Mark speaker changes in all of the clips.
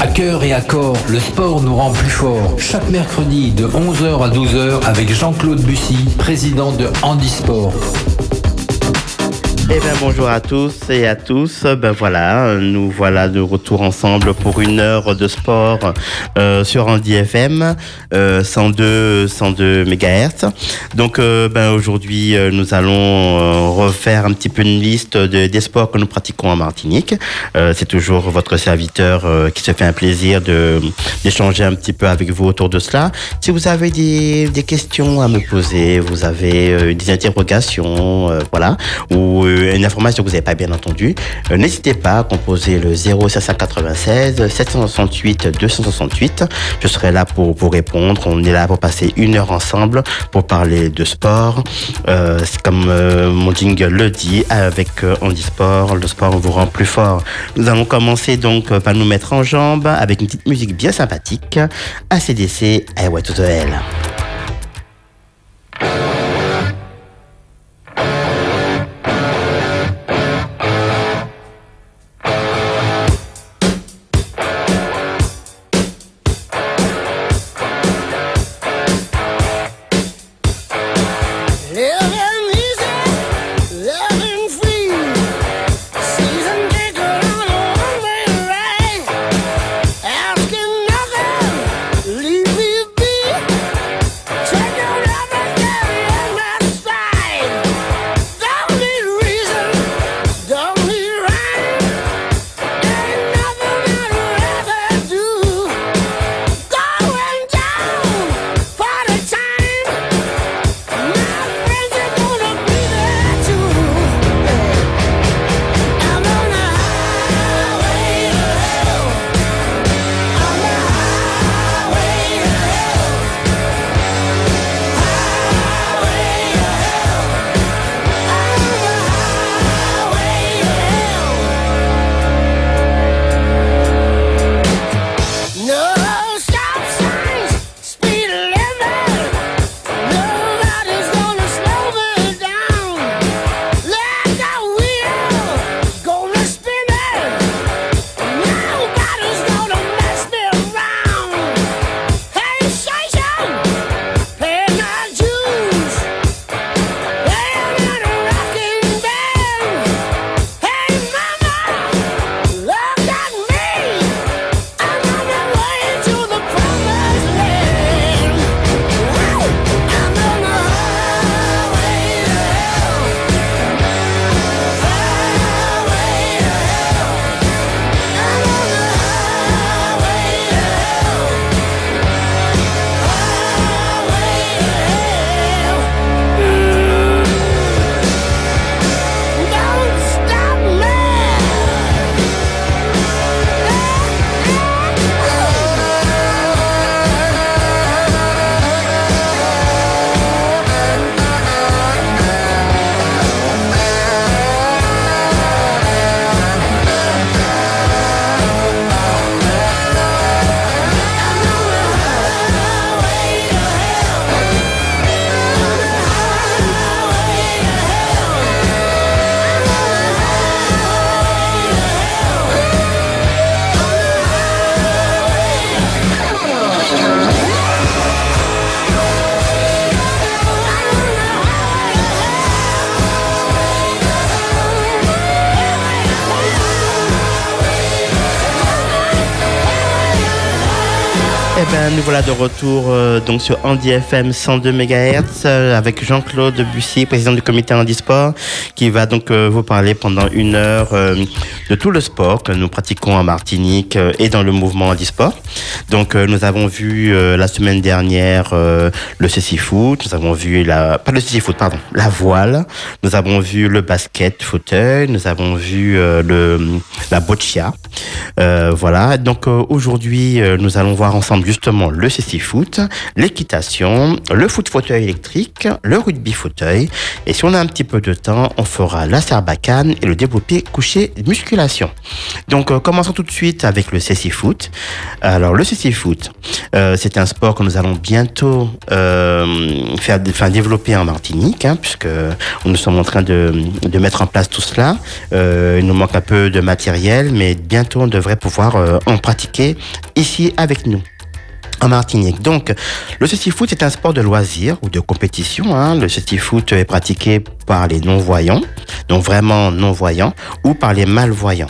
Speaker 1: À cœur et à corps, le sport nous rend plus forts. Chaque mercredi de 11h à 12h avec Jean-Claude Bussy, président de Handisport.
Speaker 2: Eh bien bonjour à tous et à tous. Ben voilà, nous voilà de retour ensemble pour une heure de sport euh, sur Andy FM euh, 102 102 MHz. Donc euh, ben aujourd'hui euh, nous allons euh, refaire un petit peu une liste de, des sports que nous pratiquons en Martinique. C'est toujours votre serviteur qui se fait un plaisir de d'échanger un petit peu avec vous autour de cela. Si vous avez des, des questions à me poser, vous avez des interrogations, voilà, ou euh, une information que vous n'avez pas bien entendue, euh, n'hésitez pas à composer le 0796 768 268. Je serai là pour vous répondre. On est là pour passer une heure ensemble pour parler de sport. Euh, comme euh, mon jingle le dit, avec euh, Handisport, le sport vous rend plus fort. Nous allons commencer donc euh, par nous mettre en jambes avec une petite musique bien sympathique. ACDC, I Want to the Hell. Nous voilà de retour euh, donc sur Andy FM 102 MHz avec Jean-Claude Bussy, président du comité Handisport, qui va donc euh, vous parler pendant une heure euh, de tout le sport que nous pratiquons en Martinique et dans le mouvement Handisport. Donc, euh, nous avons vu la semaine dernière le cécifoot, nous avons vu la, pas le cécifoot, pardon, la voile, nous avons vu le basket fauteuil, nous avons vu le, la boccia. Voilà, donc aujourd'hui, nous allons voir ensemble le CC foot, l'équitation, le foot fauteuil électrique, le rugby fauteuil. Et si on a un petit peu de temps, on fera la sarbacane et le développé couché musculation. Donc euh, commençons tout de suite avec le CC foot. Alors le CC foot, euh, c'est un sport que nous allons bientôt euh, faire, enfin, développer en Martinique, hein, puisque nous sommes en train de, de mettre en place tout cela. Euh, il nous manque un peu de matériel, mais bientôt on devrait pouvoir en pratiquer ici avec nous en Martinique. Donc, le ceci foot est un sport de loisir ou de compétition. Hein. Le ceci foot est pratiqué par les non-voyants, donc vraiment non-voyants, ou par les malvoyants.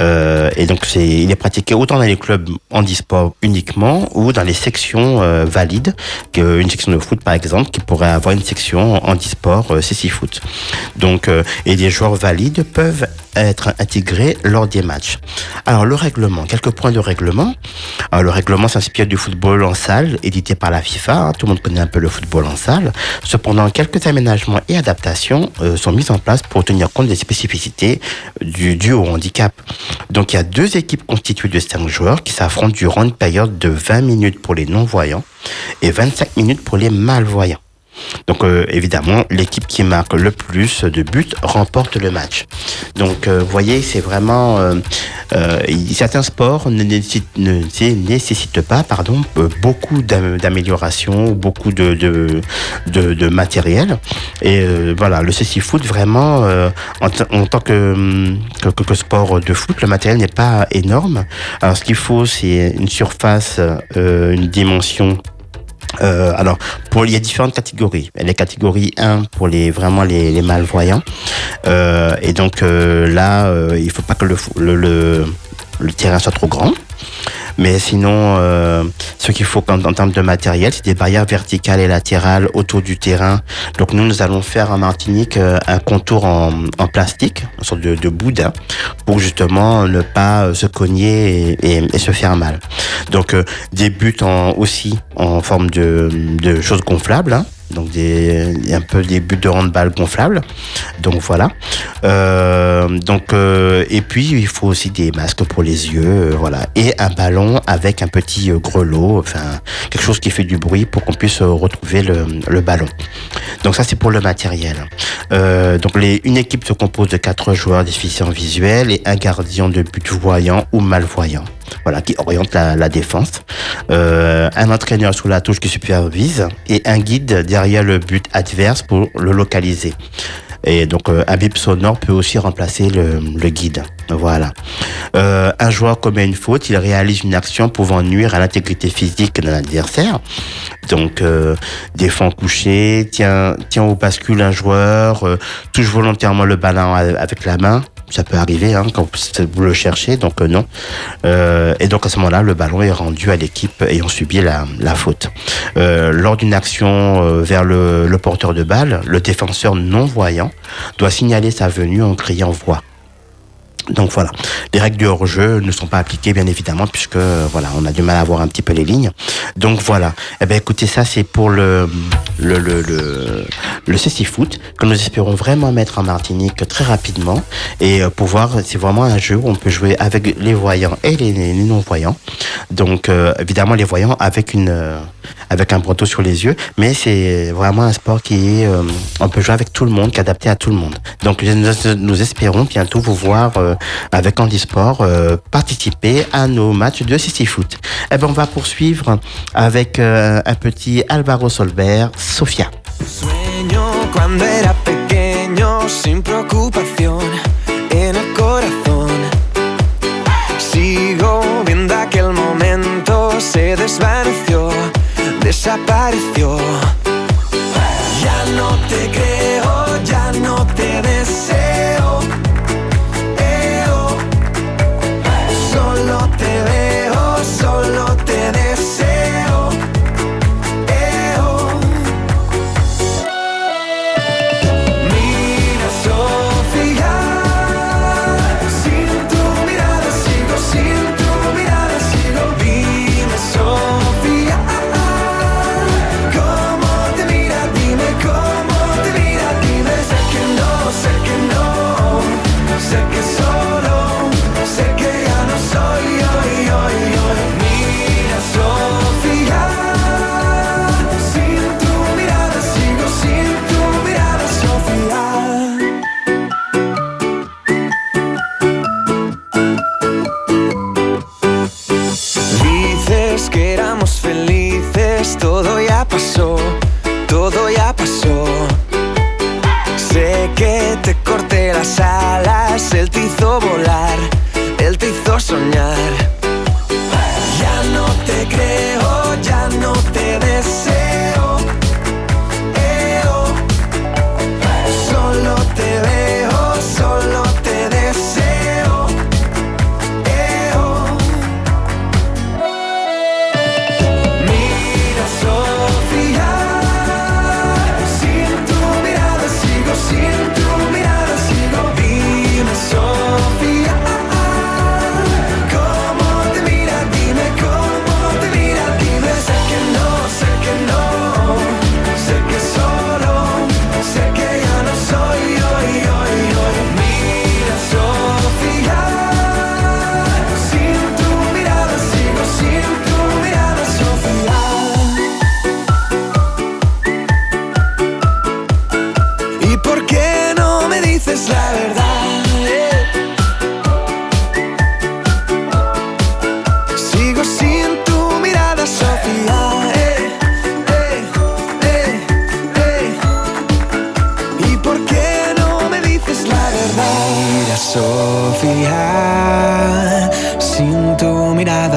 Speaker 2: Euh, et donc, il est pratiqué autant dans les clubs handisport uniquement ou dans les sections euh, valides, qu'une section de foot par exemple, qui pourrait avoir une section handisport euh, CC foot. Donc, euh, et les joueurs valides peuvent être intégrés lors des matchs. Alors, le règlement, quelques points de règlement. Le règlement s'inspire du football en salle, édité par la FIFA. hein. Tout le monde connaît un peu le football en salle. Cependant, quelques aménagements et adaptations euh, sont mis en place pour tenir compte des spécificités du, au handicap. Donc, il y a deux équipes constituées de cinq joueurs qui s'affrontent durant une période de 20 minutes pour les non-voyants et 25 minutes pour les malvoyants. Donc euh, évidemment, l'équipe qui marque le plus de buts remporte le match. Donc euh, vous voyez, c'est vraiment euh, euh, certains sports ne nécessitent, pas, pardon, beaucoup d'am- d'amélioration, beaucoup de, de, de, de matériel. Et voilà, le CC foot vraiment en, en tant que, que, que- que sport de foot, le matériel n'est pas énorme. Alors ce qu'il faut, c'est une surface, euh, une dimension euh, alors, pour, il y a différentes catégories. Les catégories 1 pour les vraiment les, malvoyants. Euh, et donc euh, là, il faut pas que le, le terrain soit trop grand. Mais sinon, euh, ce qu'il faut en, en termes de matériel, c'est des barrières verticales et latérales autour du terrain. Donc nous, nous allons faire en Martinique euh, un contour en, en plastique, une sorte de, de boudin, pour justement ne pas euh, se cogner et, et- et se faire mal. Donc euh, des buts en, aussi en forme de, de choses gonflables. hein. Donc des un peu des buts de handball gonflables. Donc voilà. Euh, donc euh, et puis il faut aussi des masques pour les yeux, euh, voilà, et un ballon avec un petit grelot, enfin quelque chose qui fait du bruit pour qu'on puisse retrouver le, le ballon. Donc ça c'est pour le matériel. Donc les, une équipe se compose de quatre joueurs déficients visuels et un gardien de but voyant ou malvoyant. Voilà, qui oriente la, défense. Euh, un entraîneur sous la touche qui supervise et un guide derrière le but adverse pour le localiser. Et donc euh, un bip sonore peut aussi remplacer le, guide. Voilà. Euh, un joueur commet une faute, il réalise une action pouvant nuire à l'intégrité physique d'un adversaire. Donc euh, défend couché, tient, tient au bascule un joueur, euh, touche volontairement le ballon avec la main. Ça peut arriver hein, quand vous le cherchez, donc euh, non. Euh, et donc à ce moment-là, le ballon est rendu à l'équipe ayant subi la, faute. Euh, lors d'une action vers le, le porteur de balle, le défenseur non-voyant doit signaler sa venue en criant voix. Donc voilà, les règles du hors-jeu ne sont pas appliquées bien évidemment puisque euh, voilà, on a du mal à voir un petit peu les lignes. Donc voilà. Eh ben écoutez, ça c'est pour le le le le, le CC foot que nous espérons vraiment mettre en Martinique très rapidement et euh, pouvoir c'est vraiment un jeu où on peut jouer avec les voyants et les, les non-voyants. Donc euh, évidemment les voyants avec une euh, avec un branteau sur les yeux, mais c'est vraiment un sport qui est euh, on peut jouer avec tout le monde, qui est adapté à tout le monde. Donc nous, nous espérons bientôt vous voir avec Handisport euh, participer à nos matchs de CC Foot. Eh ben on va poursuivre avec euh, un petit Alvaro Solbert, Sofia.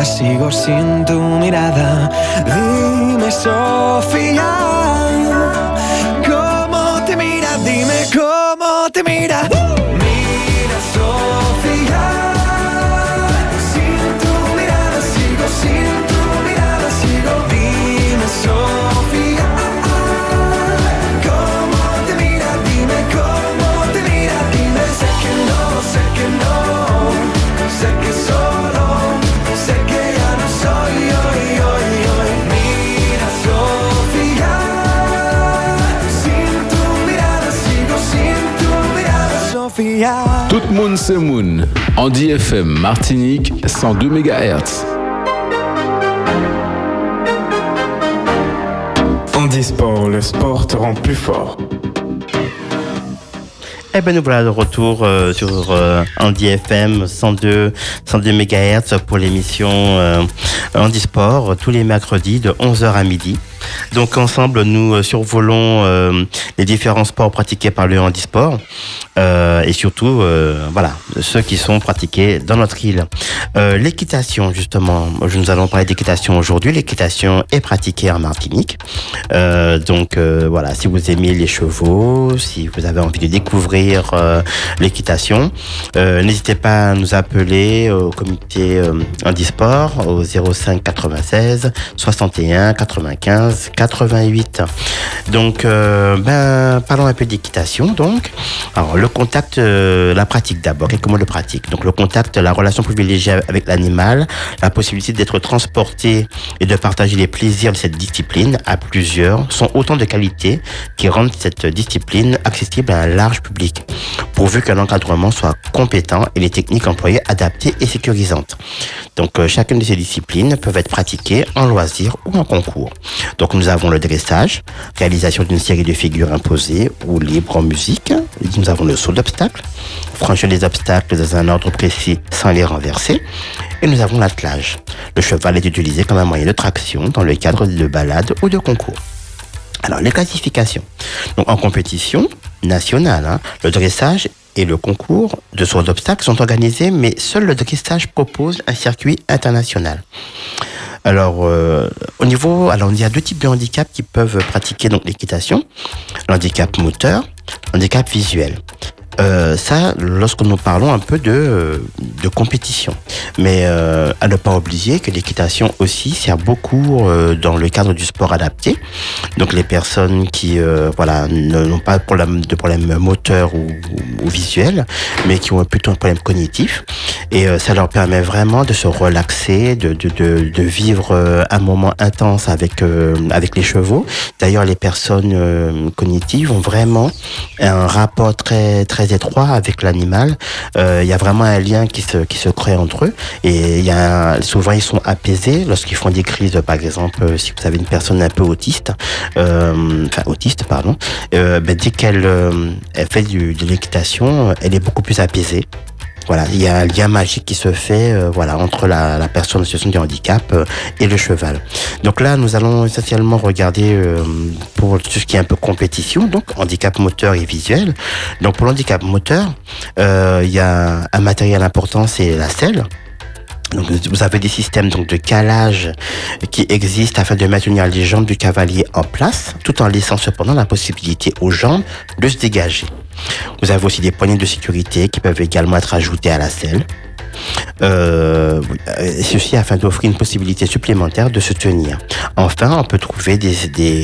Speaker 3: Sigo sin tu mirada. Dime, Sofía. ¿Cómo te mira? Dime cómo te
Speaker 4: mira.
Speaker 5: Tout le monde se moon. Andy FM Martinique 102 MHz.
Speaker 6: Handisport, le sport te rend plus fort.
Speaker 2: Eh ben nous voilà de retour euh, sur euh, Andy FM 102 102 MHz pour l'émission euh, Handisport euh, tous les mercredis de 11h à midi. Donc ensemble nous euh, survolons euh, les différents sports pratiqués par le handisport euh, et surtout euh, voilà ceux qui sont pratiqués dans notre île. Euh, l'équitation justement, nous allons parler d'équitation aujourd'hui. L'équitation est pratiquée en Martinique. Euh, donc euh, voilà, si vous aimez les chevaux, si vous avez envie de découvrir euh, l'équitation, n'hésitez pas à nous appeler au comité handisport au 05 96 61 95 88. Donc ben parlons un peu d'équitation donc. Le contact, euh, la pratique d'abord. Et comment le pratique? Donc le contact, la relation privilégiée avec l'animal, la possibilité d'être transporté et de partager les plaisirs de cette discipline à plusieurs sont autant de qualités qui rendent cette discipline accessible à un large public, pourvu que l'encadrement soit compétent et les techniques employées adaptées et sécurisantes. Donc euh, chacune de ces disciplines peuvent être pratiquées en loisir ou en concours. Donc nous avons le dressage, réalisation d'une série de figures imposées ou libres en musique. Nous avons le saut d'obstacles, franchir les obstacles dans un ordre précis sans les renverser. Et nous avons l'attelage. Le cheval est utilisé comme un moyen de traction dans le cadre de balades ou de concours. Alors, les classifications. Donc, en compétition nationale, hein, le dressage et le concours de saut d'obstacles sont organisés, mais seul le dressage propose un circuit international. Alors, euh, au niveau, alors il y a deux types de handicaps qui peuvent pratiquer donc l'équitation l'handicap moteur, l'handicap visuel. Euh, ça, lorsque nous parlons un peu de, de compétition. Mais euh, à ne pas oublier que l'équitation aussi sert beaucoup euh, dans le cadre du sport adapté. Donc les personnes qui euh, voilà n'ont pas de problème, de problème moteur ou, ou, visuel, mais qui ont plutôt un problème cognitif. Et euh, ça leur permet vraiment de se relaxer, de, de, de, de vivre un moment intense avec, avec les chevaux. D'ailleurs, les personnes cognitives ont vraiment un rapport très, très étroit avec l'animal. Euh, Il y a vraiment un lien qui se, qui se crée entre eux. Et souvent, ils sont apaisés lorsqu'ils font des crises. Par exemple, euh, si vous avez une personne un peu autiste, euh, enfin autiste, pardon, ben, dès qu'elle elle fait du, de elle est beaucoup plus apaisée. Voilà, il y a un lien magique qui se fait euh, voilà, entre la, la personne en situation de handicap euh, et le cheval. Donc là, nous allons essentiellement regarder euh, pour tout ce qui est un peu compétition, donc handicap moteur et visuel. Donc pour l'handicap moteur, il y a un matériel important, c'est la selle. Donc, vous avez des systèmes donc de calage qui existent afin de maintenir les jambes du cavalier en place, tout en laissant cependant la possibilité aux jambes de se dégager. Vous avez aussi des poignées de sécurité qui peuvent également être ajoutées à la selle. Euh, euh, ceci afin d'offrir une possibilité supplémentaire de se tenir. Enfin, on peut trouver des,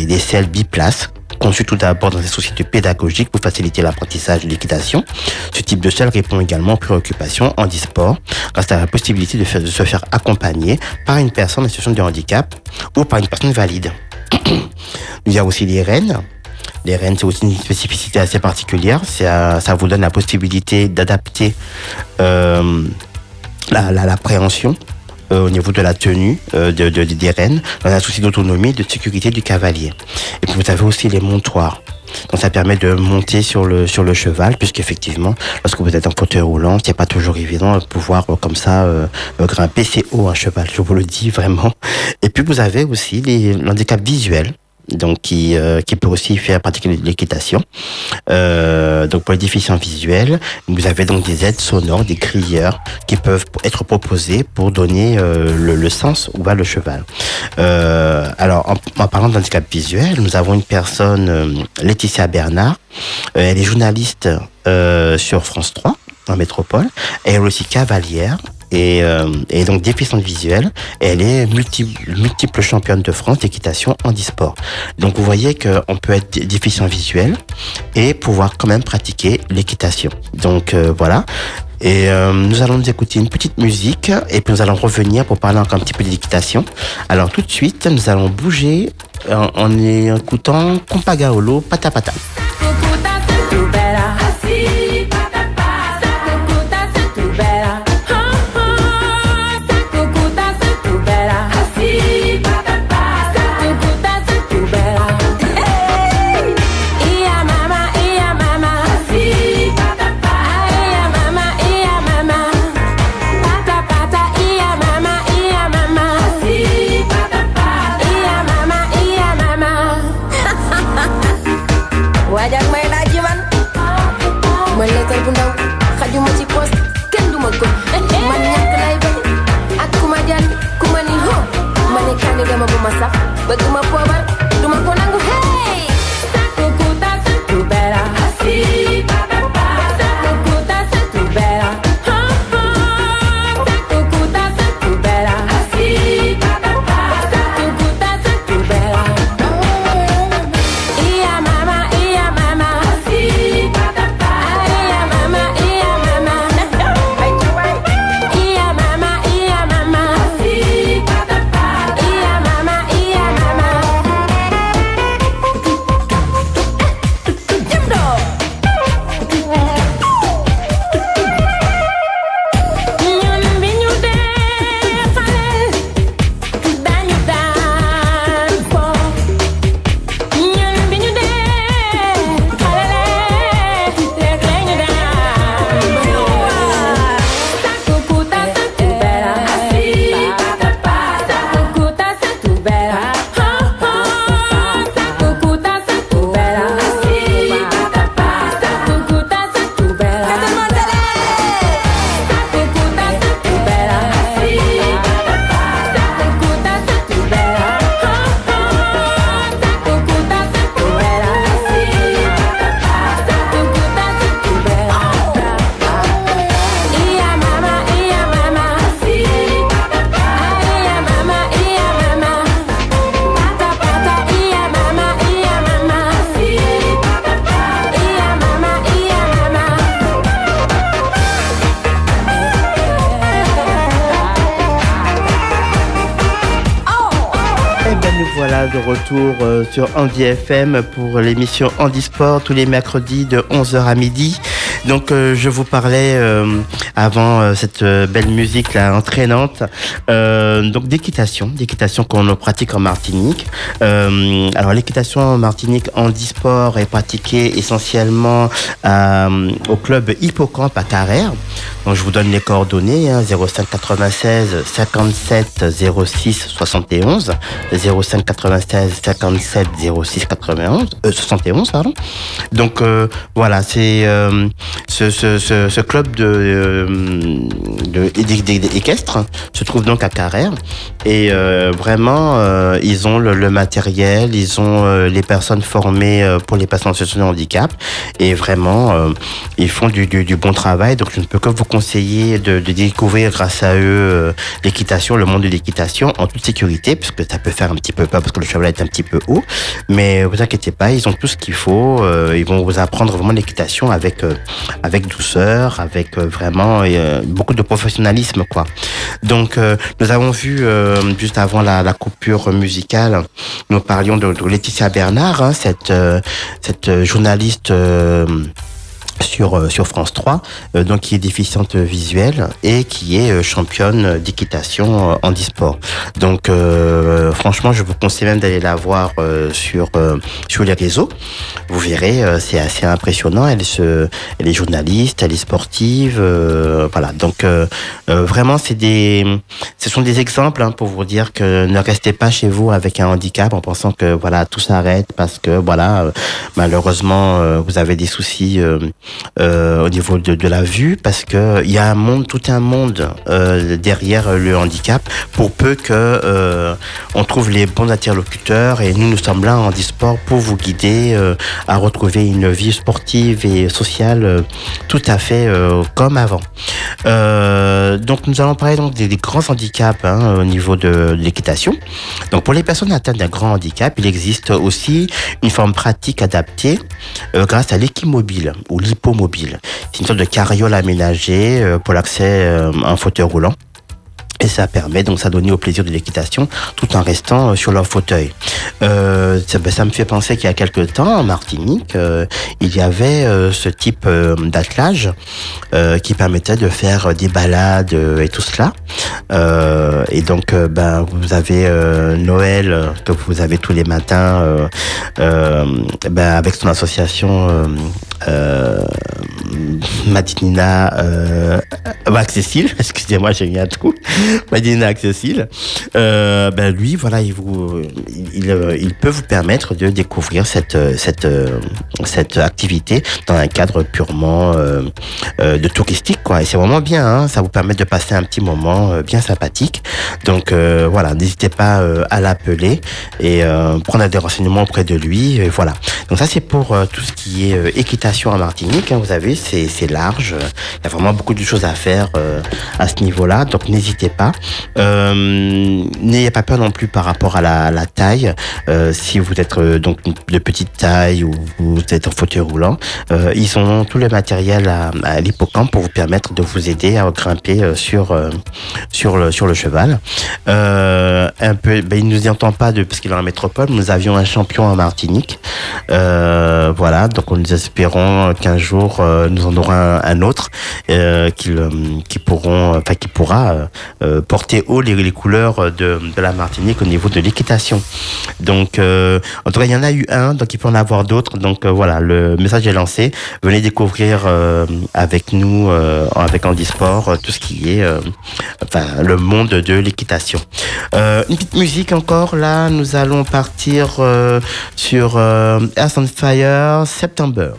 Speaker 2: des, selles biplaces conçues tout d'abord dans des sociétés pédagogiques pour faciliter l'apprentissage de l'équitation. Ce type de selle répond également aux préoccupations handisport grâce à la possibilité de se faire accompagner par une personne en situation de handicap ou par une personne valide. Il y a aussi les rennes. Les rennes, c'est aussi une spécificité assez particulière. Ça, ça vous donne la possibilité d'adapter euh, la, la, l'appréhension euh, au niveau de la tenue euh, de, de- des rennes, dans un souci d'autonomie et de sécurité du cavalier. Et puis vous avez aussi les montoirs. Donc ça permet de monter sur le sur le cheval, puisqu'effectivement, lorsque vous êtes en fauteuil roulant, c'est pas toujours évident de pouvoir euh, comme ça euh, euh, grimper. C'est haut un cheval, je vous le dis vraiment. Et puis vous avez aussi l'handicap visuel. Donc qui, euh, qui peut aussi faire pratiquer l'équitation. Euh, donc pour les déficients visuels, vous avez donc des aides sonores, des crieurs qui peuvent être proposés pour donner euh, le, le sens où va le cheval. Euh, alors en, en parlant d'handicap visuel, nous avons une personne, euh, Laetitia Bernard. Euh, elle est journaliste sur France 3 en métropole. Elle est aussi cavalière et, euh, et donc déficiente visuelle. Elle est multi- multiple championne de France d'équitation en e-sport. Donc vous voyez qu'on peut être dé- déficient visuel et pouvoir quand même pratiquer l'équitation. Donc euh, voilà. Et euh, nous allons nous écouter une petite musique et puis nous allons revenir pour parler encore un petit peu d'équitation. Alors tout de suite, nous allons bouger en, en écoutant Compagaolo Pata Pata. Retour euh, sur Andy FM pour l'émission Handisport tous les mercredis de 11h à midi. Donc euh, je vous parlais euh, avant cette belle musique là entraînante donc d'équitation, d'équitation qu'on pratique en Martinique. Alors l'équitation en Martinique handisport est pratiquée essentiellement au club Hippocampe à Carrère. Donc je vous donne les coordonnées, hein, 05 96 57 06 71, 05 96 57 06 91, euh, 71 pardon. Donc euh, voilà, c'est euh, ce, ce, ce, ce club de, euh, de, d'é- d'é- équestre se trouve donc à Carrère et euh, vraiment euh, ils ont le, le matériel, ils ont les personnes formées pour les personnes en situation de handicap et vraiment ils font du, du, du bon travail. Donc je ne peux que vous conseiller de, découvrir grâce à eux euh, l'équitation, le monde de l'équitation en toute sécurité, puisque ça peut faire un petit peu peur parce que le cheval est un petit peu haut. Mais vous inquiétez pas, ils ont tout ce qu'il faut. euh, ils vont vous apprendre vraiment l'équitation avec euh, avec douceur, avec vraiment beaucoup de professionnalisme quoi. Donc nous avons vu juste avant la, coupure musicale, nous parlions de, Laetitia Bernard, hein, cette cette journaliste. Euh, sur France 3, euh, donc qui est déficiente visuelle et qui est euh, championne d'équitation en e-sport. Donc franchement, je vous conseille même d'aller la voir sur sur les réseaux. Vous verrez, c'est assez impressionnant. Elle se, elle est journaliste, elle est sportive, voilà. Donc vraiment, c'est des, ce sont des exemples hein, pour vous dire que ne restez pas chez vous avec un handicap en pensant que voilà tout s'arrête parce que voilà malheureusement vous avez des soucis euh, au niveau de, de la vue parce que il y a un monde, tout un monde euh, derrière le handicap pour peu que euh, on trouve les bons interlocuteurs et nous nous sommes là en e-sport pour vous guider euh, à retrouver une vie sportive et sociale euh, tout à fait comme avant. Donc nous allons parler donc des, grands handicaps hein, au niveau de, de l'équitation. Donc pour les personnes atteintes d'un grand handicap, il existe aussi une forme pratique adaptée grâce à l'équimobile ou l'hypomobile. C'est une sorte de carriole aménagée euh, pour l'accès euh, à un fauteuil roulant. Et ça permet donc ça donner au plaisir de l'équitation tout en restant euh, sur leur fauteuil. Ça, ben, ça me fait penser qu'il y a quelques temps en Martinique, il y avait ce type d'attelage qui permettait de faire des balades et tout cela. Et donc ben vous avez Noël que vous avez tous les matins ben, avec son association euh, Madinina euh, accessible, excusez-moi j'ai mis un trou, Madinina accessible, euh, ben lui voilà il vous il, il, euh, peut vous permettre de découvrir cette euh, cette euh, cette activité dans un cadre purement euh, de touristique quoi. Et c'est vraiment bien hein, ça vous permet de passer un petit moment bien sympathique. Donc voilà n'hésitez pas à l'appeler et prendre des renseignements auprès de lui et voilà. Donc ça c'est pour tout ce qui est euh, équitation en Martinique hein, vous avez c'est large. Il y a vraiment beaucoup de choses à faire euh, à ce niveau-là donc n'hésitez pas. Euh, n'ayez pas peur non plus par rapport à la, taille. Euh, si vous êtes donc de petite taille ou vous êtes en fauteuil roulant ils ont tout le matériel à, l'hippocampe pour vous permettre de vous aider à grimper sur sur le sur le cheval. Un peu ben, il nous y entend pas de parce qu'il est en métropole nous avions un champion en Martinique. Voilà donc nous espérons qu'un jour euh, nous en aurons un, autre euh, qui, pourront enfin qui pourra euh, euh, porter haut les, couleurs de, la Martinique au niveau de l'équitation. Donc euh, en tout cas il y en a eu un donc il peut en avoir d'autres. Donc euh, voilà le message est lancé. Venez découvrir euh, avec nous euh, avec Handisport euh, tout ce qui est euh, enfin le monde de l'équitation. Euh, une petite musique encore. Là nous allons partir euh, sur euh, Earth on Fire September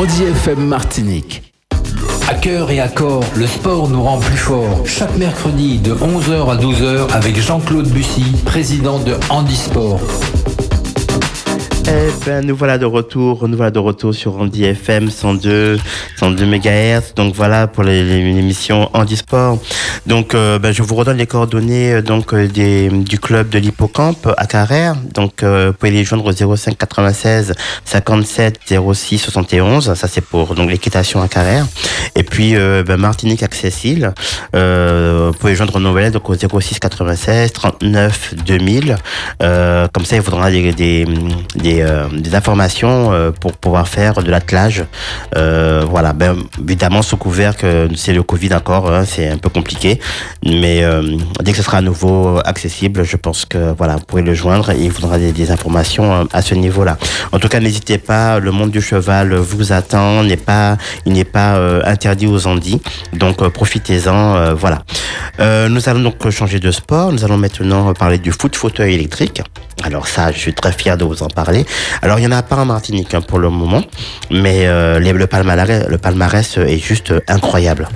Speaker 5: Andy FM Martinique.
Speaker 1: À cœur et à corps, le sport nous rend plus forts. Chaque mercredi de 11h à 12h avec Jean-Claude Bussy, président de Handisport.
Speaker 2: Eh ben, nous voilà de retour, nous voilà de retour sur Andy FM 102, 102 MHz. Donc voilà pour l'émission Handisport. Donc euh, ben, je vous redonne les coordonnées euh, donc euh, des, du club de l'hippocampe à Carrère. Donc vous pouvez les joindre au 05 96 57 06 71. Ça c'est pour donc l'équitation à Carrère. Et puis ben, Martinique Accessible. Vous pouvez joindre Noël donc au 06 96 39 2000. Euh, comme ça, il faudra des, euh, des informations euh, pour pouvoir faire de l'attelage. Euh, voilà, ben, évidemment, sous couvert que c'est le Covid encore, hein, c'est un peu compliqué. Mais dès que ce sera à nouveau accessible, je pense que voilà, vous pourrez le joindre et il faudra des, des informations à ce niveau-là. En tout cas, n'hésitez pas, le monde du cheval vous attend, n'est pas, il n'est pas interdit aux Andis. Donc profitez-en, voilà. Nous allons donc changer de sport. Nous allons maintenant parler du foot fauteuil électrique. Alors ça, je suis très fier de vous en parler. Alors il y en a pas en Martinique hein, pour le moment, mais euh, le palmarès, est juste euh, incroyable.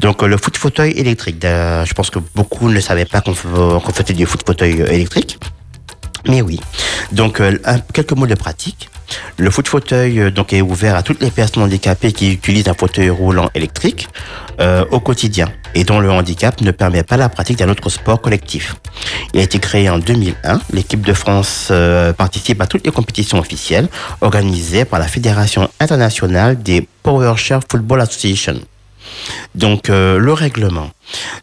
Speaker 2: Donc euh, le foot fauteuil électrique. je pense que beaucoup ne savaient pas qu'on faisait du foot fauteuil électrique. Mais oui. Donc, euh, quelques mots de pratique. Le foot fauteuil euh, donc est ouvert à toutes les personnes handicapées qui utilisent un fauteuil roulant électrique euh, au quotidien et dont le handicap ne permet pas la pratique d'un autre sport collectif. Il a été créé en 2001. L'équipe de France euh, participe à toutes les compétitions officielles organisées par la Fédération internationale des PowerShare Football Association. Donc le règlement.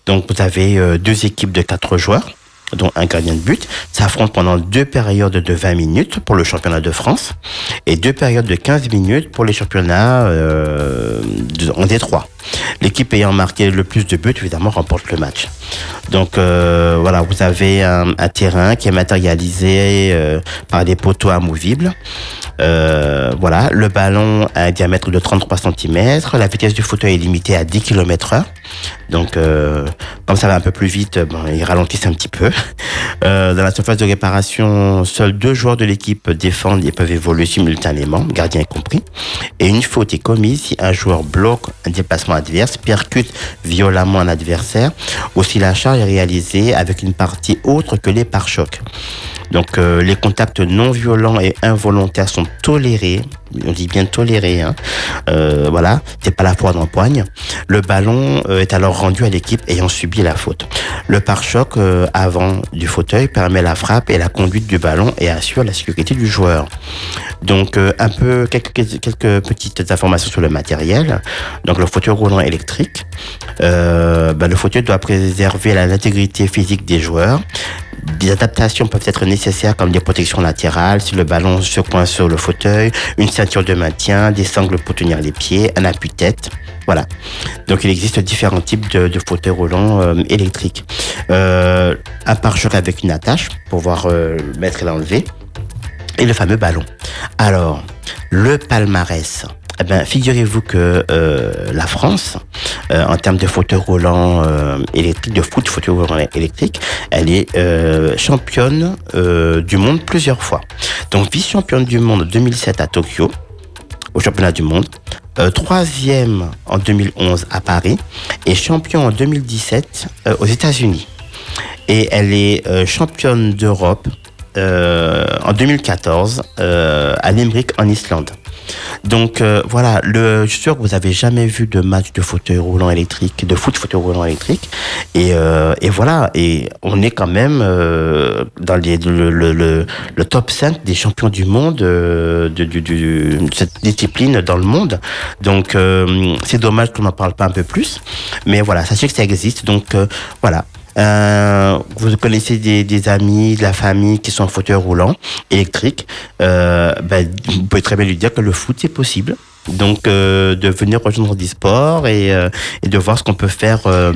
Speaker 2: Donc vous avez deux équipes de quatre joueurs dont un gardien de but, s'affrontent pendant deux périodes de 20 minutes pour le championnat de France et deux périodes de 15 minutes pour les championnats euh, en Détroit. L'équipe ayant marqué le plus de buts, évidemment, remporte le match. Donc euh, voilà, vous avez un, un terrain qui est matérialisé euh, par des poteaux amovibles. Euh, voilà, le ballon a un diamètre de 33 cm, la vitesse du fauteuil est limitée à 10 km heure. Donc, euh, comme ça va un peu plus vite, bon, ils ralentissent un petit peu. Euh, dans la surface de réparation, seuls deux joueurs de l'équipe défendent et peuvent évoluer simultanément, gardien compris. Et une faute est commise si un joueur bloque un déplacement adverse, percute violemment un adversaire, ou si la charge est réalisée avec une partie autre que les pare-chocs. Donc euh, les contacts non violents et involontaires sont tolérés. On dit bien tolérés. Hein. Euh, voilà, c'est pas la poire d'empoigne. Le ballon euh, est alors rendu à l'équipe ayant subi la faute. Le pare-choc euh, avant du fauteuil permet la frappe et la conduite du ballon et assure la sécurité du joueur. Donc euh, un peu quelques, quelques petites informations sur le matériel. Donc le fauteuil roulant électrique. Euh, bah, le fauteuil doit préserver l'intégrité physique des joueurs. Des adaptations peuvent être nécessaires comme des protections latérales si le ballon se coince sur le fauteuil, ceinture de maintien, des sangles pour tenir les pieds, un appui-tête. Voilà. Donc il existe différents types de, fauteuils roulants euh, électriques. Euh, un pare-choc avec une attache pour pouvoir euh, mettre et l'enlever. Et le fameux ballon. Alors, le palmarès. Eh ben, figurez-vous que euh, la France, euh, en termes de fauteuil roulant euh, électrique, de foot fauteuil roulant électrique, elle est championne du monde plusieurs fois. Donc vice-championne du monde 2007 à Tokyo, au championnat du monde, troisième en 2011 à Paris et champion en 2017 euh, aux États-Unis. Et elle est championne d'Europe en 2014 euh, à Limerick en Islande. Donc euh, voilà, je suis sûr que vous avez jamais vu de match de fauteuil roulant électrique, de foot fauteuil roulant électrique. Et, euh, voilà, et on est quand même euh, dans le, top 5 des champions du monde de, cette discipline dans le monde. Donc c'est dommage qu'on n'en parle pas un peu plus. Mais voilà, sachez que ça existe. Donc voilà, euh, vous connaissez des, amis, de la famille qui sont en fauteuil roulant électrique, euh, ben, vous pouvez très bien lui dire que le foot c'est possible. Donc euh, de venir rejoindre des sports et, euh, et de voir ce qu'on peut faire euh,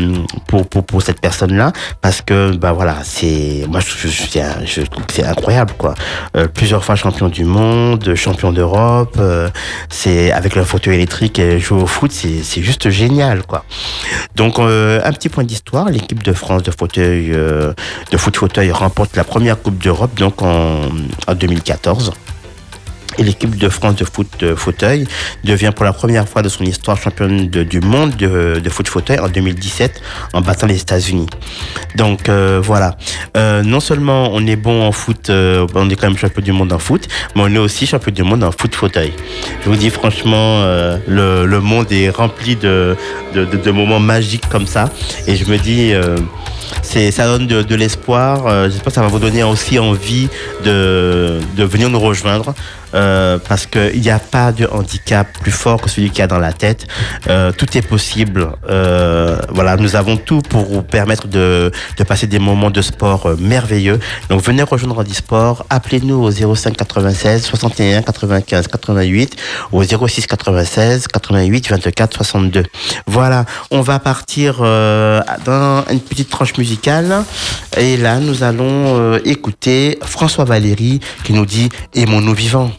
Speaker 2: pour, pour, pour cette personne-là. Parce que bah voilà c'est moi je, je, je c'est incroyable quoi. Euh, plusieurs fois champion du monde champion d'Europe euh, c'est avec le fauteuil électrique et jouer au foot c'est juste génial quoi. Donc euh, un petit point d'histoire, l'équipe de France de fauteuil de foot fauteuil remporte la première Coupe d'Europe donc en, en 2014. Et l'équipe de France de foot de fauteuil devient pour la première fois de son histoire championne du monde de, foot fauteuil en 2017 en battant les États-Unis. Donc euh, voilà. Euh, non seulement on est bon en foot, euh, on est quand même champion du monde en foot, mais on est aussi champion du monde en foot fauteuil. Je vous dis franchement, euh, le, le monde est rempli de, de, de- moments magiques comme ça. Et je me dis, euh, ça donne de, de l'espoir. Euh, j'espère que ça va vous donner aussi envie de, de venir nous rejoindre. Euh, parce qu'il n'y a pas de handicap plus fort que celui qu'il y a dans la tête. Euh, tout est possible. Euh, voilà, nous avons tout pour vous permettre de, de passer des moments de sport euh, merveilleux. Donc venez rejoindre Handisport. Appelez-nous au 05 96 61 95 88 ou au 06 96 88 24 62. Voilà, on va partir euh, dans une petite tranche musicale. Et là, nous allons euh, écouter François Valéry qui nous dit Aimons-nous vivants.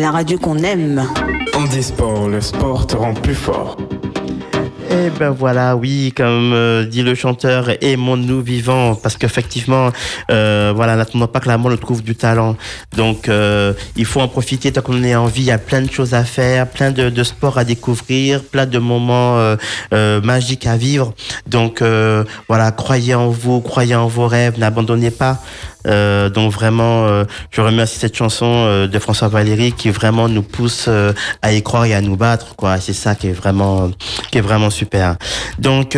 Speaker 3: La
Speaker 7: radio qu'on aime.
Speaker 6: Handisport, le sport te rend plus fort.
Speaker 2: Eh ben voilà, oui, comme euh, dit le chanteur, aimons-nous vivants, parce qu'effectivement, euh, voilà, n'attendons pas que la mort nous trouve du talent. Donc, euh, il faut en profiter tant qu'on en est envie. Il y a plein de choses à faire, plein de, de sports à découvrir, plein de moments euh, euh, magiques à vivre. Donc, euh, voilà, croyez en vous, croyez en vos rêves, n'abandonnez pas. Euh, donc vraiment, euh, je remercie cette chanson euh, de François Valéry qui vraiment nous pousse à y croire et à nous battre. C'est ça qui est vraiment qui est vraiment super. Donc,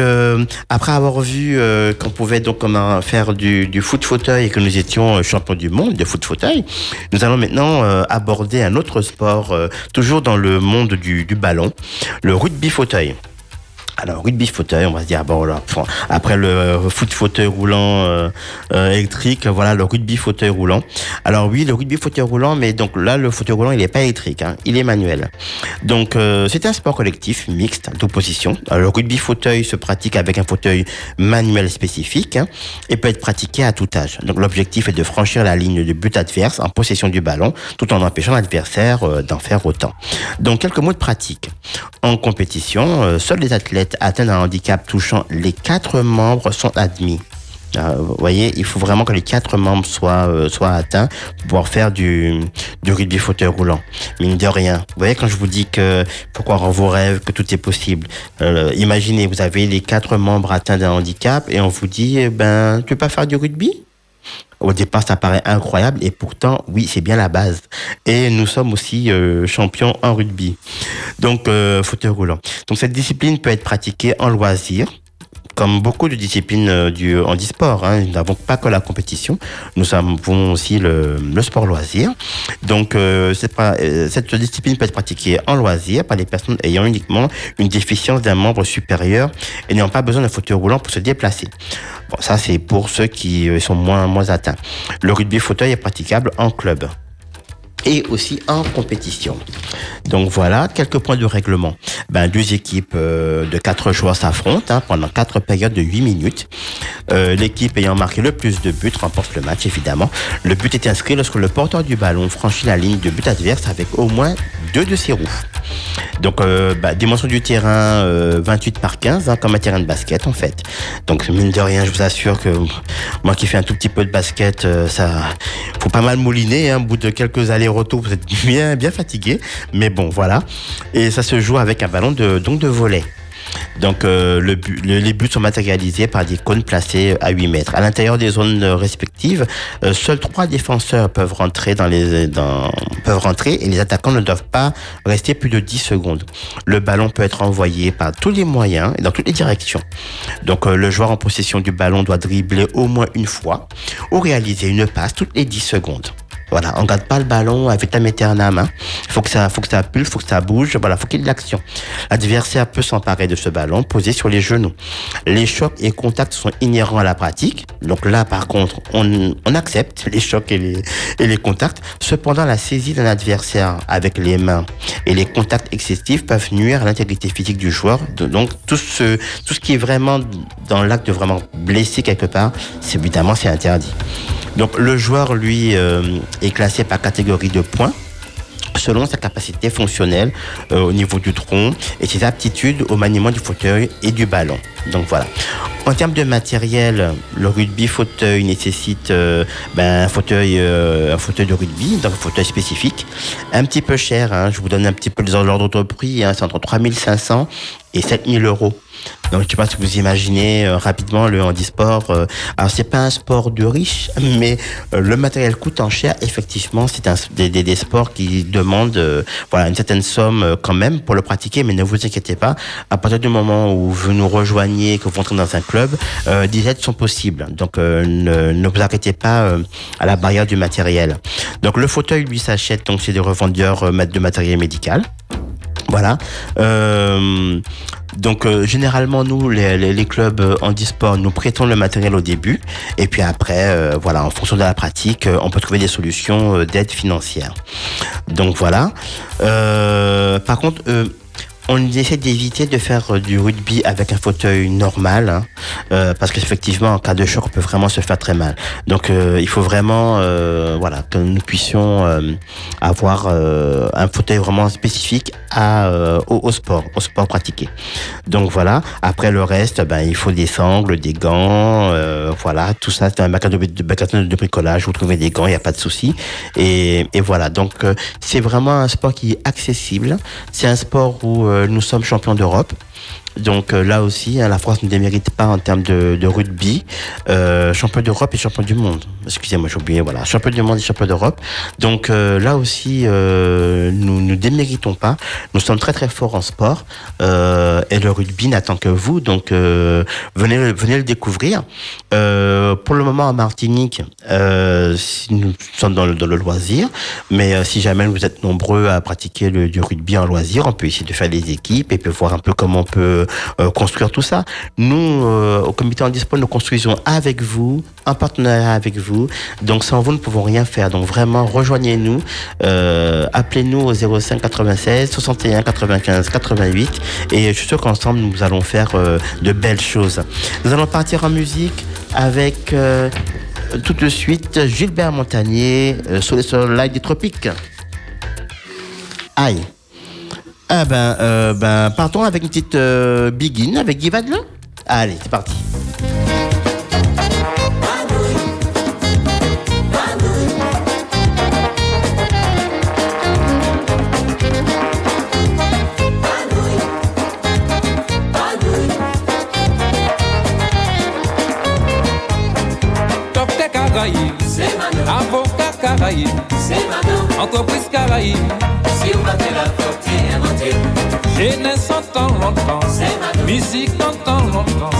Speaker 2: après avoir vu qu'on pouvait donc faire du, du foot fauteuil et que nous étions champions du monde de foot fauteuil, nous allons maintenant aborder un autre sport, toujours dans le monde du, du ballon, le rugby fauteuil. Alors, rugby fauteuil, on va se dire, bon, après le foot fauteuil roulant euh, euh, électrique, voilà, le rugby fauteuil roulant. Alors oui, le rugby fauteuil roulant, mais donc là, le fauteuil roulant, il n'est pas électrique, hein, il est manuel. Donc, euh, c'est un sport collectif mixte d'opposition. Le rugby fauteuil se pratique avec un fauteuil manuel spécifique hein, et peut être pratiqué à tout âge. Donc, l'objectif est de franchir la ligne de but adverse en possession du ballon, tout en empêchant l'adversaire euh, d'en faire autant. Donc, quelques mots de pratique. En compétition, euh, seuls les athlètes atteints d'un handicap touchant les quatre membres sont admis. Euh, voyez, il faut vraiment que les quatre membres soient, euh, soient atteints pour pouvoir faire du, du rugby fauteuil roulant. Mine de rien. Vous voyez, quand je vous dis que faut croire en vos rêves, que tout est possible. Euh, imaginez, vous avez les quatre membres atteints d'un handicap et on vous dit, eh ben, tu peux pas faire du rugby? Au départ, ça paraît incroyable et pourtant, oui, c'est bien la base. Et nous sommes aussi euh, champions en rugby. Donc, euh, roulant. Donc, cette discipline peut être pratiquée en loisir, comme beaucoup de disciplines euh, du handisport, hein, nous n'avons pas que la compétition, nous avons aussi le, le sport loisir. Donc, euh, pas- euh, cette discipline peut être pratiquée en loisir par les personnes ayant uniquement une déficience d'un membre supérieur et n'ayant pas besoin d'un fauteuil roulant pour se déplacer. Bon, ça, c'est pour ceux qui euh, sont moins, moins atteints. Le rugby fauteuil est praticable en club et aussi en compétition. Donc voilà, quelques points de règlement. Ben, deux équipes euh, de quatre joueurs s'affrontent hein, pendant quatre périodes de 8 minutes. Euh, L'équipe ayant marqué le plus de buts remporte le match, évidemment. Le but est inscrit lorsque le porteur du ballon franchit la ligne de but adverse avec au moins deux de ses roues. Donc, euh, dimension du terrain, euh, 28 par 15, hein, comme un terrain de basket, en fait. Donc, mine de rien, je vous assure que moi qui fais un tout petit peu de basket, euh, ça, faut pas mal mouliner, hein, au bout de quelques allers-retours, vous êtes bien, bien fatigué. Mais bon, voilà. Et ça se joue avec un ballon de, donc de volet. Donc euh, les buts sont matérialisés par des cônes placés à 8 mètres. À l'intérieur des zones euh, respectives, euh, seuls trois défenseurs peuvent rentrer dans les dans, peuvent rentrer et les attaquants ne doivent pas rester plus de 10 secondes. Le ballon peut être envoyé par tous les moyens et dans toutes les directions. Donc le joueur en possession du ballon doit dribbler au moins une fois ou réaliser une passe toutes les 10 secondes. Voilà, on garde pas le ballon avec ta aeternam. Hein. Faut que ça, faut que ça pulse, faut que ça bouge. Voilà, faut qu'il y ait de l'action. L'adversaire peut s'emparer de ce ballon posé sur les genoux. Les chocs et contacts sont inhérents à la pratique. Donc là, par contre, on, accepte les chocs et les, contacts. Cependant, la saisie d'un adversaire avec les mains et les contacts excessifs peuvent nuire à l'intégrité physique du joueur. Donc tout ce, tout ce qui est vraiment dans l'acte de vraiment blesser quelque part, c'est évidemment c'est interdit. Donc le joueur, lui, euh, est classé par catégorie de points selon sa capacité fonctionnelle euh, au niveau du tronc et ses aptitudes au maniement du fauteuil et du ballon. Donc voilà. En termes de matériel, le rugby fauteuil nécessite euh, ben, un fauteuil, un fauteuil de rugby, donc un fauteuil spécifique, un petit peu cher. hein. je vous donne un petit peu les ordres de prix. Hein, c'est entre 3500 et 7000 euros. Donc, je sais pas si vous imaginez euh, rapidement le handisport. Euh, alors, c'est pas un sport de riche, mais euh, le matériel coûtant cher. Effectivement, c'est des, des, des sports qui demandent euh, voilà, une certaine somme euh, quand même pour le pratiquer. Mais ne vous inquiétez pas, à partir du moment où vous nous rejoignez, que vous entrez dans un club, euh, des aides sont possibles. Donc, ne, ne vous arrêtez pas à la barrière du matériel. Donc, le fauteuil, lui, s'achète donc chez des revendeurs de matériel médical. Voilà. Euh, donc euh, généralement nous les, clubs euh, handisport nous prêtons le matériel au début et puis après voilà en fonction de la pratique on peut trouver des solutions d'aide financière. Donc voilà. Par contre on essaie d'éviter de faire euh, du rugby avec un fauteuil normal, hein, euh, parce qu'effectivement, en cas de choc, on peut vraiment se faire très mal. Donc, euh, il faut vraiment, voilà, que nous puissions avoir un fauteuil vraiment spécifique à, au, sport, au sport pratiqué. Donc voilà. Après le reste, ben il faut des sangles, des gants, voilà, tout ça. C'est un magasin de, de, de bricolage. Vous trouvez des gants, il n'y a pas de souci. Et, et voilà. Donc c'est vraiment un sport qui est accessible. C'est un sport où nous sommes champions d'Europe. Donc euh, là aussi, hein, la France ne démérite pas en termes de, rugby. Euh, champion d'Europe et champion du monde. Excusez-moi, j'ai oublié. Voilà, champion du monde et champion d'Europe. Donc euh, là aussi, nous ne déméritons pas. Nous sommes très très forts en sport et le rugby n'attend que vous. Donc venez venez le découvrir. Pour le moment en Martinique, nous sommes dans le, dans le loisir, mais si jamais vous êtes nombreux à pratiquer le, du rugby en loisir, on peut essayer de faire des équipes et puis voir un peu comment on peut construire tout ça. Nous, euh, au comité handisport, nous construisons avec vous, en partenariat avec vous. Donc sans vous, nous ne pouvons rien faire. Donc vraiment, rejoignez-nous, euh, appelez-nous au 05 96 61 95 88 et je suis sûr qu'ensemble, nous allons faire euh, de belles choses. Nous allons partir en musique avec euh, tout de suite Gilbert Montagnier euh, sur les soleils des tropiques. Aïe. Ah ben, euh, ben, partons avec une petite euh, begin avec Guy. Allez, c'est parti.
Speaker 8: Docteur Caraïbe, avocat Caraïbe, entreprise Caraïbe, jeunesse en temps longtemps, musique en temps longtemps,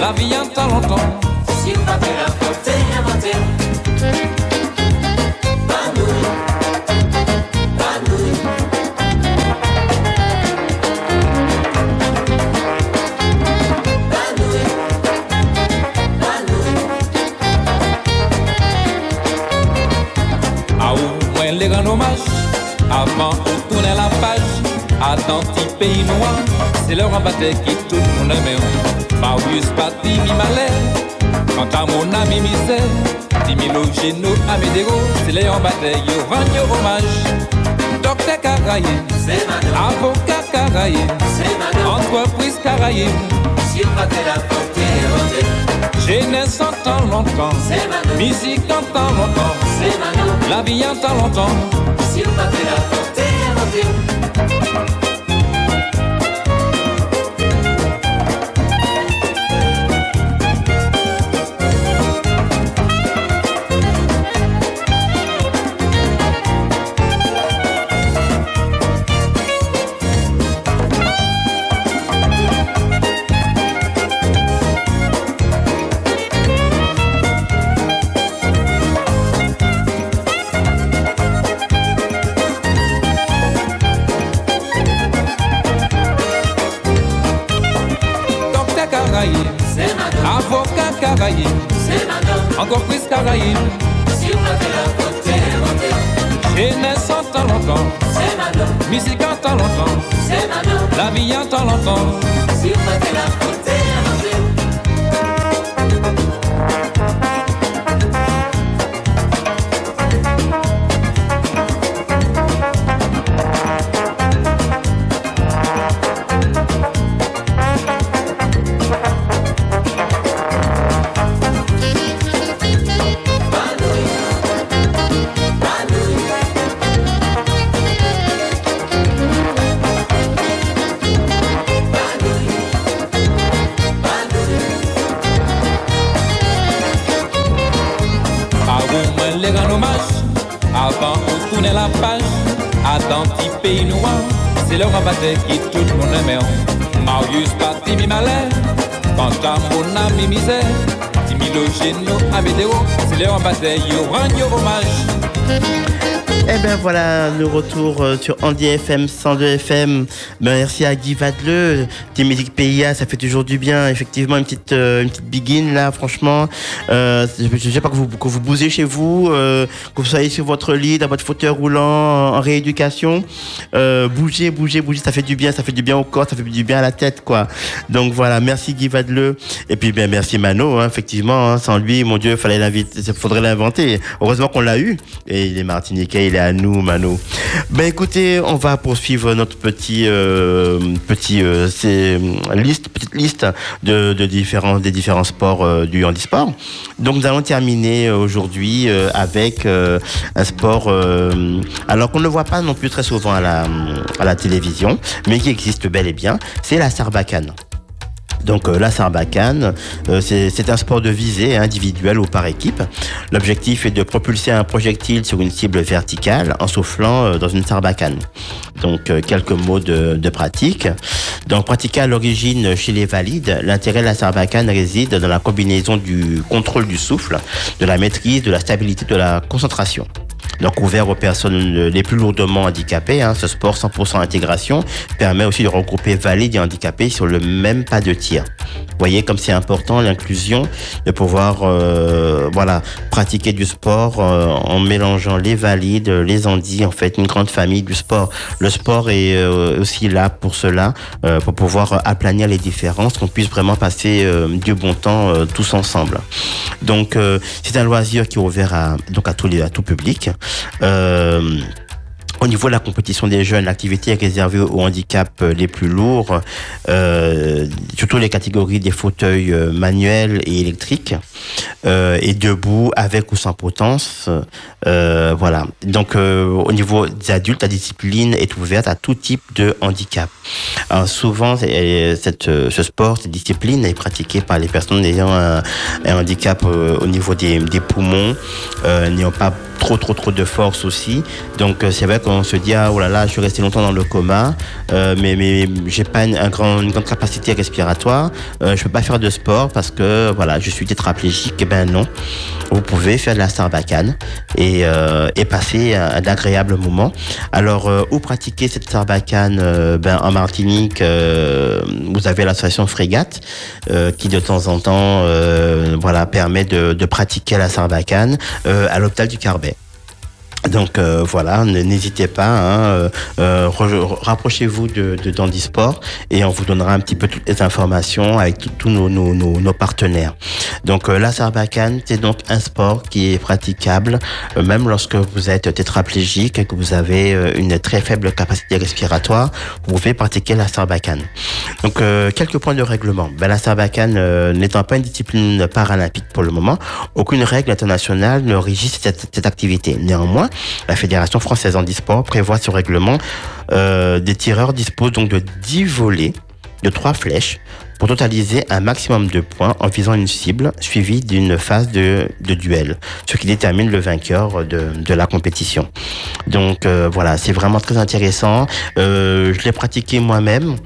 Speaker 8: la vie en temps longtemps. À les rendre hommage. Avant de tourner la page. À petit pays noir. C'est leur bataille qui tout le monde aime Marius Pati mi Quant à mon ami misère Timilo Geno Amedero C'est leur bataille yo rendre hommage. Docteur Caraïbe Avocat Caraïbe Entreprise Caraïbe Jeunesse en temps longtemps. Musique en temps longtemps La vie en temps longtemps vie les rendre hommage. Avant de tourner la page. À petit pays noir. C'est leur bataille qui tout le monde aime Marius Pati mi malais mon ami misère. Timilo Geno Amedeo C'est leur bataille yo rendre hommage
Speaker 2: Eh ben voilà, le retour euh, sur Andy FM 102 FM. Merci à Guy Vadleux, Team Musique PIA, ça fait toujours du bien. Effectivement, une petite, euh, une petite begin là, franchement. Euh, je sais pas que vous, que vous bougez chez vous, euh, que vous soyez sur votre lit, dans votre fauteuil roulant, en rééducation. Bougez, bougez, bougez, ça fait du bien, ça fait du bien au corps, ça fait du bien à la tête, quoi. Donc voilà, merci Guy Vadleux. Et puis ben merci Mano, hein, effectivement. hein, sans lui, mon Dieu, fallait faudrait l'inventer. Heureusement qu'on l'a eu. Et il est martiniquais, il est à nous, Mano. Ben écoutez, on va poursuivre notre petit, euh, euh, euh, liste, petite liste de, différents, des différents sports euh, du handisport. Donc nous allons terminer aujourd'hui euh, avec euh, un sport, alors qu'on ne voit pas non plus très souvent à la, à la télévision, mais qui existe bel et bien, c'est la sarbacane. Donc euh, la sarbacane, euh, c'est un sport de visée individuelle ou par équipe. L'objectif est de propulser un projectile sur une cible verticale en soufflant euh, dans une sarbacane. Donc quelques mots de, de pratique. Donc pratiqué à l'origine chez les valides, l'intérêt de la sarbacane réside dans la combinaison du contrôle du souffle, de la maîtrise, de la stabilité, de la concentration. Donc ouvert aux personnes les plus lourdement handicapées, hein, ce sport 100% intégration permet aussi de regrouper valides et handicapés sur le même pas de tir. Vous voyez comme c'est important l'inclusion de pouvoir euh, voilà pratiquer du sport euh, en mélangeant les valides, les handis, en fait une grande famille du sport. Le sport est euh, aussi là pour cela, euh, pour pouvoir aplanir les différences, qu'on puisse vraiment passer euh, du bon temps euh, tous ensemble. Donc c'est un loisir qui est ouvert à donc à tous les à tout public. Euh, au niveau de la compétition des jeunes, l'activité est réservée aux handicaps euh, les plus lourds, euh, surtout les catégories des fauteuils euh, manuels et électriques, euh, et debout avec ou sans potence. Euh, voilà. Donc euh, au niveau des adultes, la discipline est ouverte à tout type de handicap. Alors, souvent, ce sport, cette discipline est pratiquée par les personnes ayant un, handicap au niveau des, des poumons, n'ayant pas trop trop trop de force aussi. Donc euh, c'est vrai qu'on se dit ah oh là là, je suis resté longtemps dans le coma, euh, mais mais j'ai pas une, un grand, une grande capacité respiratoire, euh, je peux pas faire de sport parce que voilà, je suis tétraplégique. Eh ben non, vous pouvez faire de la sarbacane et euh, et passer un, agréable moment. Alors euh, où pratiquer cette sarbacane euh, Ben en Martinique, vous avez l'association Frégate qui de temps en temps voilà permet de, de pratiquer la sarbacane à l'hôpital du Carbet. Donc euh, voilà, n'hésitez pas, hein, euh, euh, rapprochez-vous de, de Dandisport et on vous donnera un petit peu toutes les informations avec tous nos, nos, nos, partenaires. Donc euh, la sarbacane, c'est donc un sport qui est praticable euh, même lorsque vous êtes tétraplégique et que vous avez euh, une très faible capacité respiratoire, vous pouvez pratiquer la sarbacane. Donc quelques points de règlement. Ben, la sarbacane n'étant pas une discipline paralympique pour le moment, aucune règle internationale ne régit cette, cette activité. Néanmoins, la Fédération française handisport prévoit ce règlement. Euh, des tireurs disposent donc de 10 volets de 3 flèches pour totaliser un maximum de points en visant une cible suivie d'une phase de, duel, ce qui détermine le vainqueur de, la compétition. Donc euh, voilà, c'est vraiment très intéressant. Euh, je l'ai pratiqué moi-même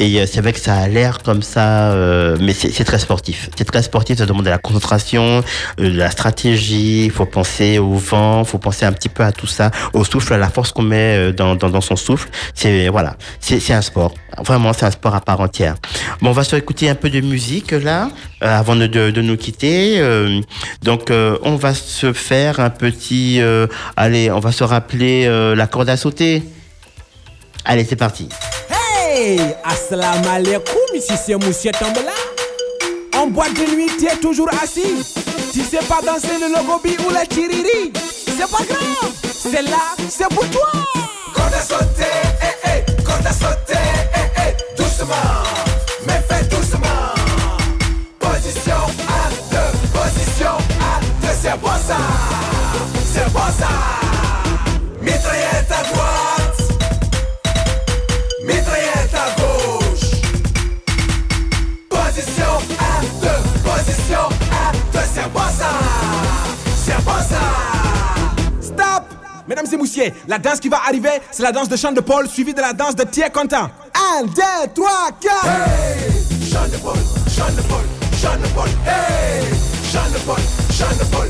Speaker 2: et euh, c'est vrai que ça a l'air comme ça, euh, mais c'est très sportif. C'est très sportif, ça demande de la concentration, euh, de la stratégie, il faut penser au vent, il faut penser un petit peu à tout ça, au souffle, à la force qu'on met euh, dans, dans, dans son souffle. C'est voilà, c'est un sport. Vraiment, c'est un sport à part entière. Bon, on va se écouter un peu de musique là, euh, avant de, de, de nous quitter. Euh, donc, euh, on va se faire un petit... euh, allez, on va se rappeler euh, la corde à sauter. Allez, c'est parti.
Speaker 9: Hey, assalamu alaikum, ici c'est Monsieur Tambela. En boîte de nuit, tu es toujours assis. Tu sais pas danser le logobi ou la tiriri. C'est pas grave, c'est là, c'est pour toi.
Speaker 3: Corde à sauter, eh eh, corde à sauter, eh eh, doucement, c'est bon ça, c'est bon ça. Mitraillette à droite, mitraillette à gauche. Position à deux, position à deux, c'est bon ça, c'est bon ça.
Speaker 9: Stop Mesdames et messieurs, la danse qui va arriver, c'est la danse de chant de Paul suivie de la danse de Thierry Quentin. 1, 2, 3, 4
Speaker 3: Chant de Paul, chant de Paul, chant de Paul, hey! De Paul, de Paul,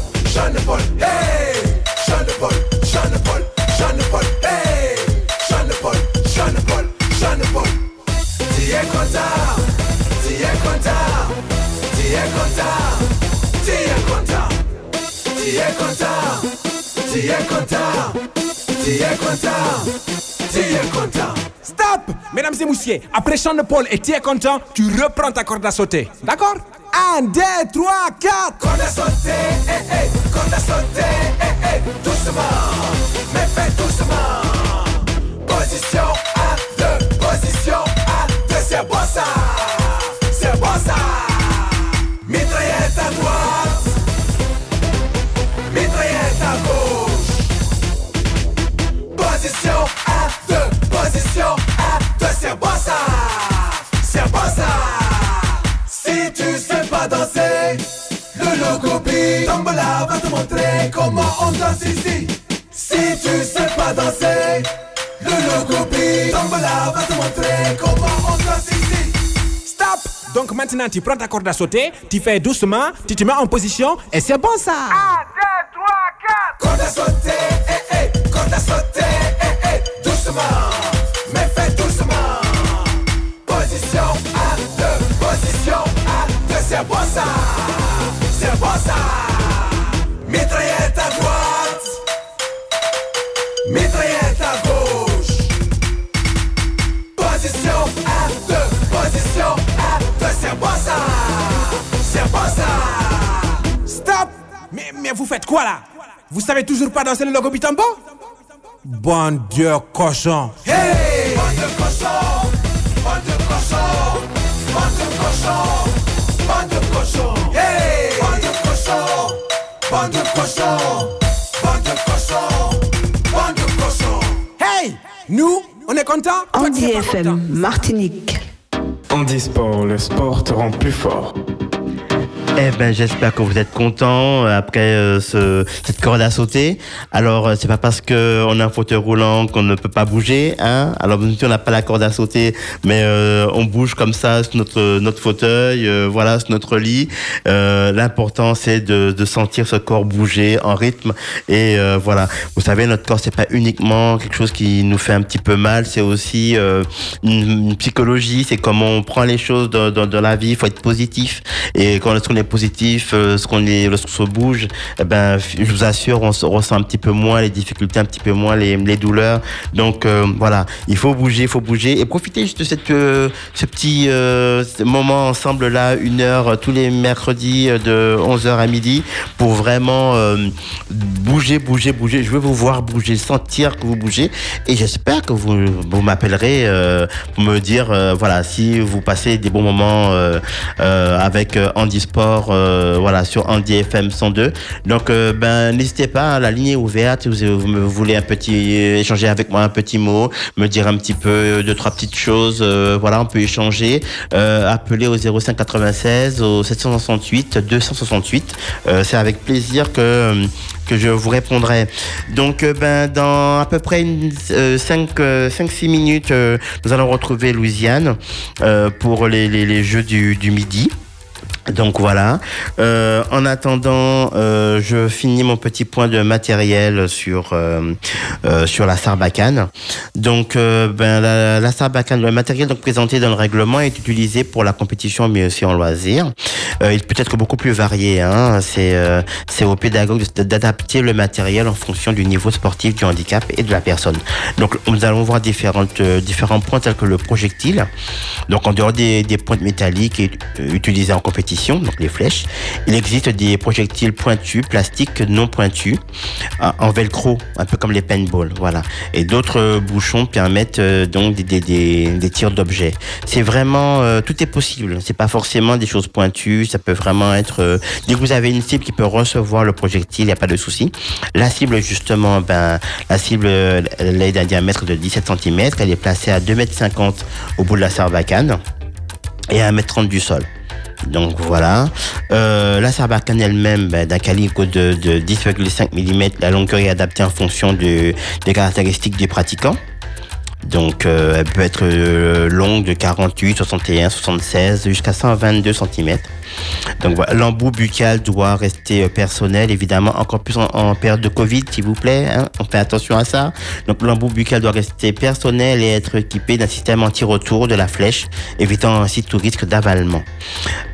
Speaker 3: de Paul, hey! De Paul, de Paul, de Paul, hey! De Paul, de Paul, de Paul. Tu es content, tu es content, tu es content, tu es content, tu es content, tu es content, tu es content, content.
Speaker 9: Stop Mesdames et messieurs, après chant de Paul et Thierry Quentin, tu reprends ta corde à sauter. D'accord? Un, deux, trois, quatre.
Speaker 3: Corde à sauter, eh eh, corde à sauter, eh eh, doucement, mais fais doucement. Position à deux, position à deux, c'est bon ça, c'est bon ça. Mitraillette à droite, c'est bon ça, c'est bon ça. Si tu sais pas danser, le logobi Tombola va te montrer comment on danse ici. Si tu sais pas danser, le logobi Tombola va te montrer comment on danse ici.
Speaker 9: Stop. Donc maintenant, tu prends ta corde à sauter, tu fais doucement, tu te mets en position et c'est bon ça.
Speaker 3: 1, 2, 3, 4 Corde à sauter, eh eh, corde à sauter, bon ça. Mitraillette à droite, mitraillette à gauche. Position à deux, position à deux, c'est bon ça, c'est bon ça.
Speaker 9: Stop. Mais, mais vous faites quoi là? Vous savez toujours pas danser le logo bitambo? Bon Dieu, cochon.
Speaker 3: Hey cochons Bande de cochons Bande de cochons Bande de cochons Bande de cochons Bande de cochons
Speaker 9: Hey Nous, on est contents?
Speaker 7: Andy FM,
Speaker 9: content.
Speaker 7: Martinique.
Speaker 6: Handisport, le sport te rend plus fort.
Speaker 2: Eh ben, j'espère que vous êtes contents euh, après euh, ce, cette corde à sauter. Alors, euh, c'est pas parce que on a un fauteuil roulant qu'on ne peut pas bouger, hein. Alors, même si on n'a pas la corde à sauter, mais euh, on bouge comme ça sur notre notre fauteuil, euh, voilà, sur notre lit. Euh, L'important, c'est de, de sentir ce corps bouger en rythme. Et voilà, vous savez, notre corps, c'est pas uniquement quelque chose qui nous fait un petit peu mal, c'est aussi une, une psychologie. C'est comment on prend les choses dans, dans, dans la vie. Il faut être positif. Et quand lorsqu'on est positif, euh, lorsqu'on lorsqu'on se bouge, eh ben, je vous assure, on se ressent un petit peu moins les difficultés, un petit peu moins les, douleurs. Donc euh, voilà, il faut bouger, il faut bouger et profiter juste de euh, ce petit euh, moment ensemble là, une heure euh, tous les mercredis euh, de 11h à midi pour vraiment euh, bouger, bouger, bouger. Je veux vous voir bouger, sentir que vous bougez et j'espère que vous, vous m'appellerez euh, pour me dire euh, voilà si vous passez des bons moments euh, euh, avec euh, Euh, voilà sur Handy FM 102. Donc euh, ben n'hésitez pas, la ligne est ouverte. Vous, vous voulez un petit échanger avec moi un petit mot, me dire un petit peu euh, deux trois petites choses. euh, voilà, on peut échanger. Euh, appelez au 05 96 au 768 268. Euh, C'est avec plaisir que que je vous répondrai. Donc, euh, ben, dans à peu près 5-6 minutes, euh, nous allons retrouver Louisiane euh, pour les, les, les jeux du, du midi. Donc voilà. Euh, en attendant, euh, je finis mon petit point de matériel sur euh, euh, sur la Sarbacane. Donc euh, ben la, Sarbacane, le matériel donc présenté dans le règlement est utilisé pour la compétition mais aussi en loisir. Euh, il peut être beaucoup plus varié. Hein. C'est c'est au pédagogue d'adapter le matériel en fonction du niveau sportif, du handicap et de la personne. Donc nous allons voir différentes différents points tels que le projectile. Donc en dehors des, des pointes métalliques utilisées en compétition, donc les flèches, il existe des projectiles pointus, plastiques non pointus, en velcro, un peu comme les paintballs, voilà. Et d'autres bouchons permettent euh, donc des, des, des, des tirs d'objets. C'est vraiment euh, tout est possible. C'est pas forcément des choses pointues. Ça peut vraiment être euh, dès que vous avez une cible qui peut recevoir le projectile, il n'y a pas de souci. La cible justement, ben la cible elle est d'un diamètre de 17 cm. Elle est placée à 2,50 m au bout de la sarbacane et à 1m30 du sol. Donc voilà. Euh, la sarbacane elle-même, ben, d'un calibre de, de 10,5 mm, la longueur est adaptée en fonction de- des caractéristiques du pratiquant. Donc euh, elle peut être euh, longue de 48, 61, 76 jusqu'à 122 cm. Donc voilà, l'embout buccal doit rester euh, personnel, évidemment, encore plus en, période de Covid, s'il vous plaît. Hein. On fait attention à ça. Donc l'embout buccal doit rester personnel et être équipé d'un système anti-retour de la flèche, évitant ainsi tout risque d'avalement.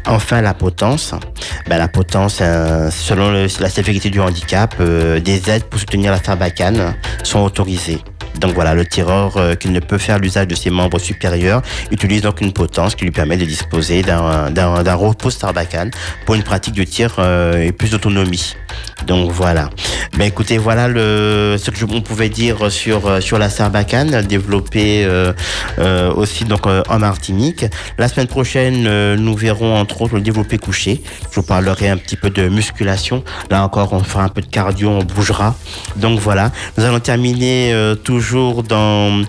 Speaker 2: Enfin, la potence. Ben, la potence, euh, selon la sévérité du handicap, euh, des aides pour soutenir la sarbacane sont autorisées. Donc voilà, le tireur qui ne peut faire l'usage de ses membres supérieurs utilise donc une potence qui lui permet de disposer d'un repos pour une pratique de tir euh, et plus d'autonomie. Donc voilà. Ben écoutez, voilà le, ce que on pouvait dire sur euh, sur la Sarbacane, développée euh, aussi donc en Martinique. La semaine prochaine, nous verrons entre autres le développé couché. Je vous parlerai un petit peu de musculation. Là encore, on fera un peu de cardio, on bougera. Donc voilà. Nous allons terminer toujours dans,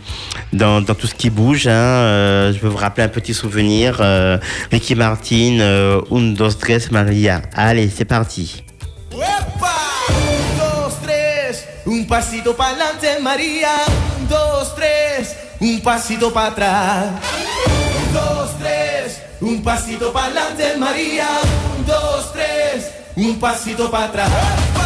Speaker 2: dans, dans tout ce qui bouge. Hein. Je veux vous rappeler un petit souvenir. Ricky Martin 1, 2, 3, Maria. Allez, c'est parti.
Speaker 3: Un pasito para adelante, María. Un, dos, tres. Un pasito para atrás. Un, dos, tres. Un pasito para adelante, María. Un, dos, tres. Un pasito para atrás.